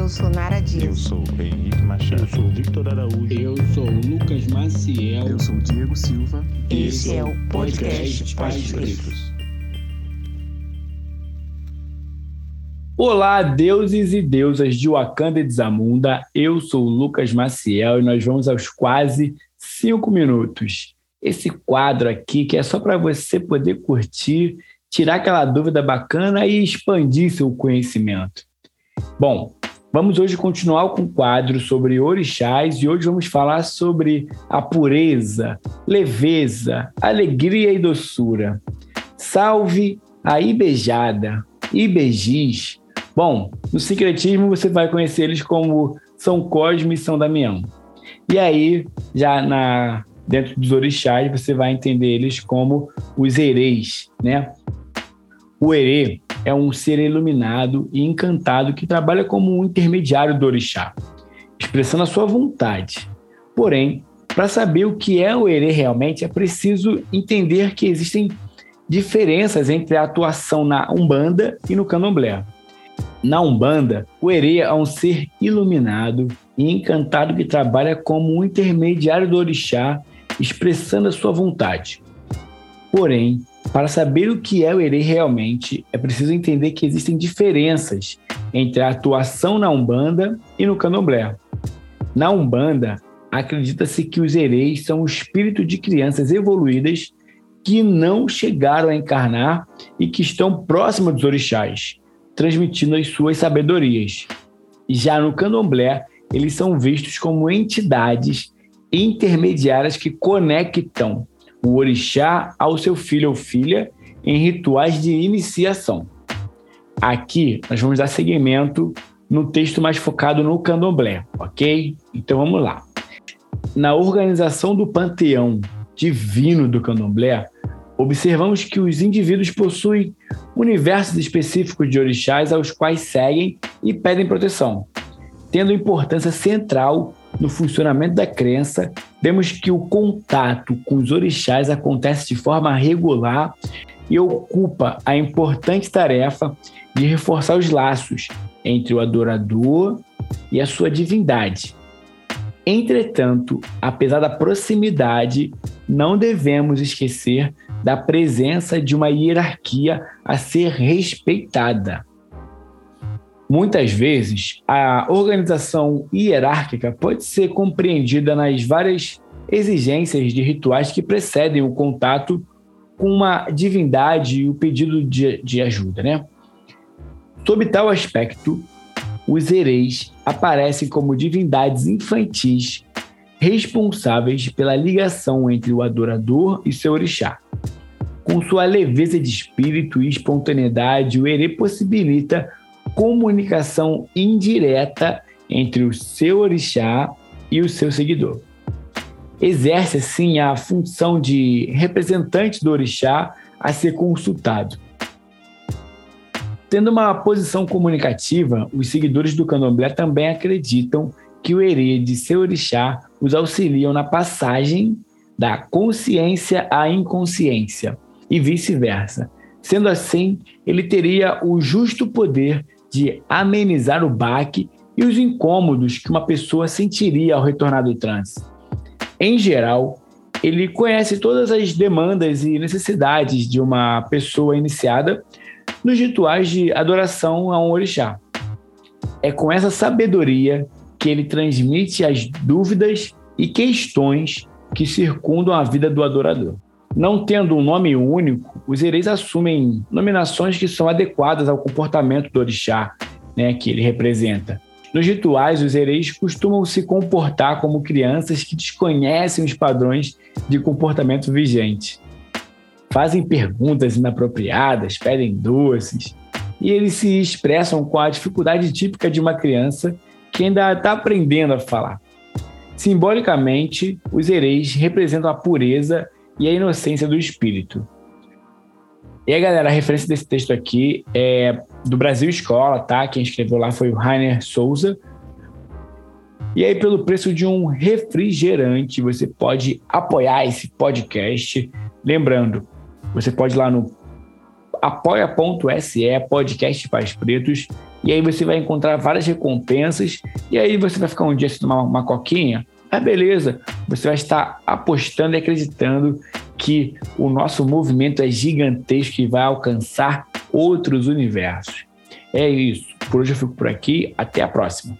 Eu sou Nara Dias. Eu sou Henrique Machado. Eu sou Victor Araújo. Eu sou Lucas Maciel. Eu sou Diego Silva. Esse é o podcast Pais Pretos. Olá, deuses e deusas de Wakanda e Zamunda. Eu sou o Lucas Maciel e nós vamos aos quase cinco minutos. Esse quadro aqui que é só para você poder curtir, tirar aquela dúvida bacana e expandir seu conhecimento. Bom, Vamos hoje continuar com o quadro sobre orixás e hoje vamos falar sobre a pureza, leveza, alegria e doçura. Salve a Ibejada, Ibejis. Bom, no secretismo você vai conhecer eles como São Cosme e São Damião. E aí, já na dentro dos orixás, você vai entender eles como os hereis, né? O herê é um ser iluminado e encantado que trabalha como um intermediário do orixá, expressando a sua vontade. Porém, para saber o que é o erê realmente, é preciso entender que existem diferenças entre a atuação na Umbanda e no Candomblé. Na Umbanda, o erê é um ser iluminado e encantado que trabalha como um intermediário do orixá, expressando a sua vontade. Porém, para saber o que é o Herê realmente, é preciso entender que existem diferenças entre a atuação na Umbanda e no Candomblé. Na Umbanda, acredita-se que os Hereis são o espírito de crianças evoluídas que não chegaram a encarnar e que estão próximas dos orixás, transmitindo as suas sabedorias. Já no Candomblé, eles são vistos como entidades intermediárias que conectam o orixá ao seu filho ou filha em rituais de iniciação. Aqui nós vamos dar seguimento no texto mais focado no candomblé, ok? Então vamos lá. Na organização do panteão divino do candomblé, observamos que os indivíduos possuem universos específicos de orixás aos quais seguem e pedem proteção, tendo importância central no funcionamento da crença, vemos que o contato com os orixás acontece de forma regular e ocupa a importante tarefa de reforçar os laços entre o adorador e a sua divindade. Entretanto, apesar da proximidade, não devemos esquecer da presença de uma hierarquia a ser respeitada. Muitas vezes, a organização hierárquica pode ser compreendida nas várias exigências de rituais que precedem o contato com uma divindade e o pedido de, de ajuda. Né? Sob tal aspecto, os hereis aparecem como divindades infantis responsáveis pela ligação entre o adorador e seu orixá. Com sua leveza de espírito e espontaneidade, o herê possibilita comunicação indireta entre o seu orixá e o seu seguidor. Exerce, assim, a função de representante do orixá a ser consultado. Tendo uma posição comunicativa, os seguidores do candomblé também acreditam que o herê de seu orixá os auxiliam na passagem da consciência à inconsciência e vice-versa. Sendo assim, ele teria o justo poder de amenizar o baque e os incômodos que uma pessoa sentiria ao retornar do transe. Em geral, ele conhece todas as demandas e necessidades de uma pessoa iniciada nos rituais de adoração a um orixá. É com essa sabedoria que ele transmite as dúvidas e questões que circundam a vida do adorador. Não tendo um nome único, os hereis assumem nominações que são adequadas ao comportamento do orixá, né, que ele representa. Nos rituais, os hereis costumam se comportar como crianças que desconhecem os padrões de comportamento vigente. Fazem perguntas inapropriadas, pedem doces, e eles se expressam com a dificuldade típica de uma criança que ainda está aprendendo a falar. Simbolicamente, os hereis representam a pureza e a inocência do espírito. E aí, galera, a referência desse texto aqui é do Brasil Escola, tá? Quem escreveu lá foi o Rainer Souza. E aí, pelo preço de um refrigerante, você pode apoiar esse podcast. Lembrando, você pode ir lá no apoia.se podcast Pais Pretos e aí você vai encontrar várias recompensas, e aí você vai ficar um dia sem tomar uma coquinha. Ah, beleza, você vai estar apostando e acreditando que o nosso movimento é gigantesco e vai alcançar outros universos. É isso. Por hoje eu fico por aqui. Até a próxima.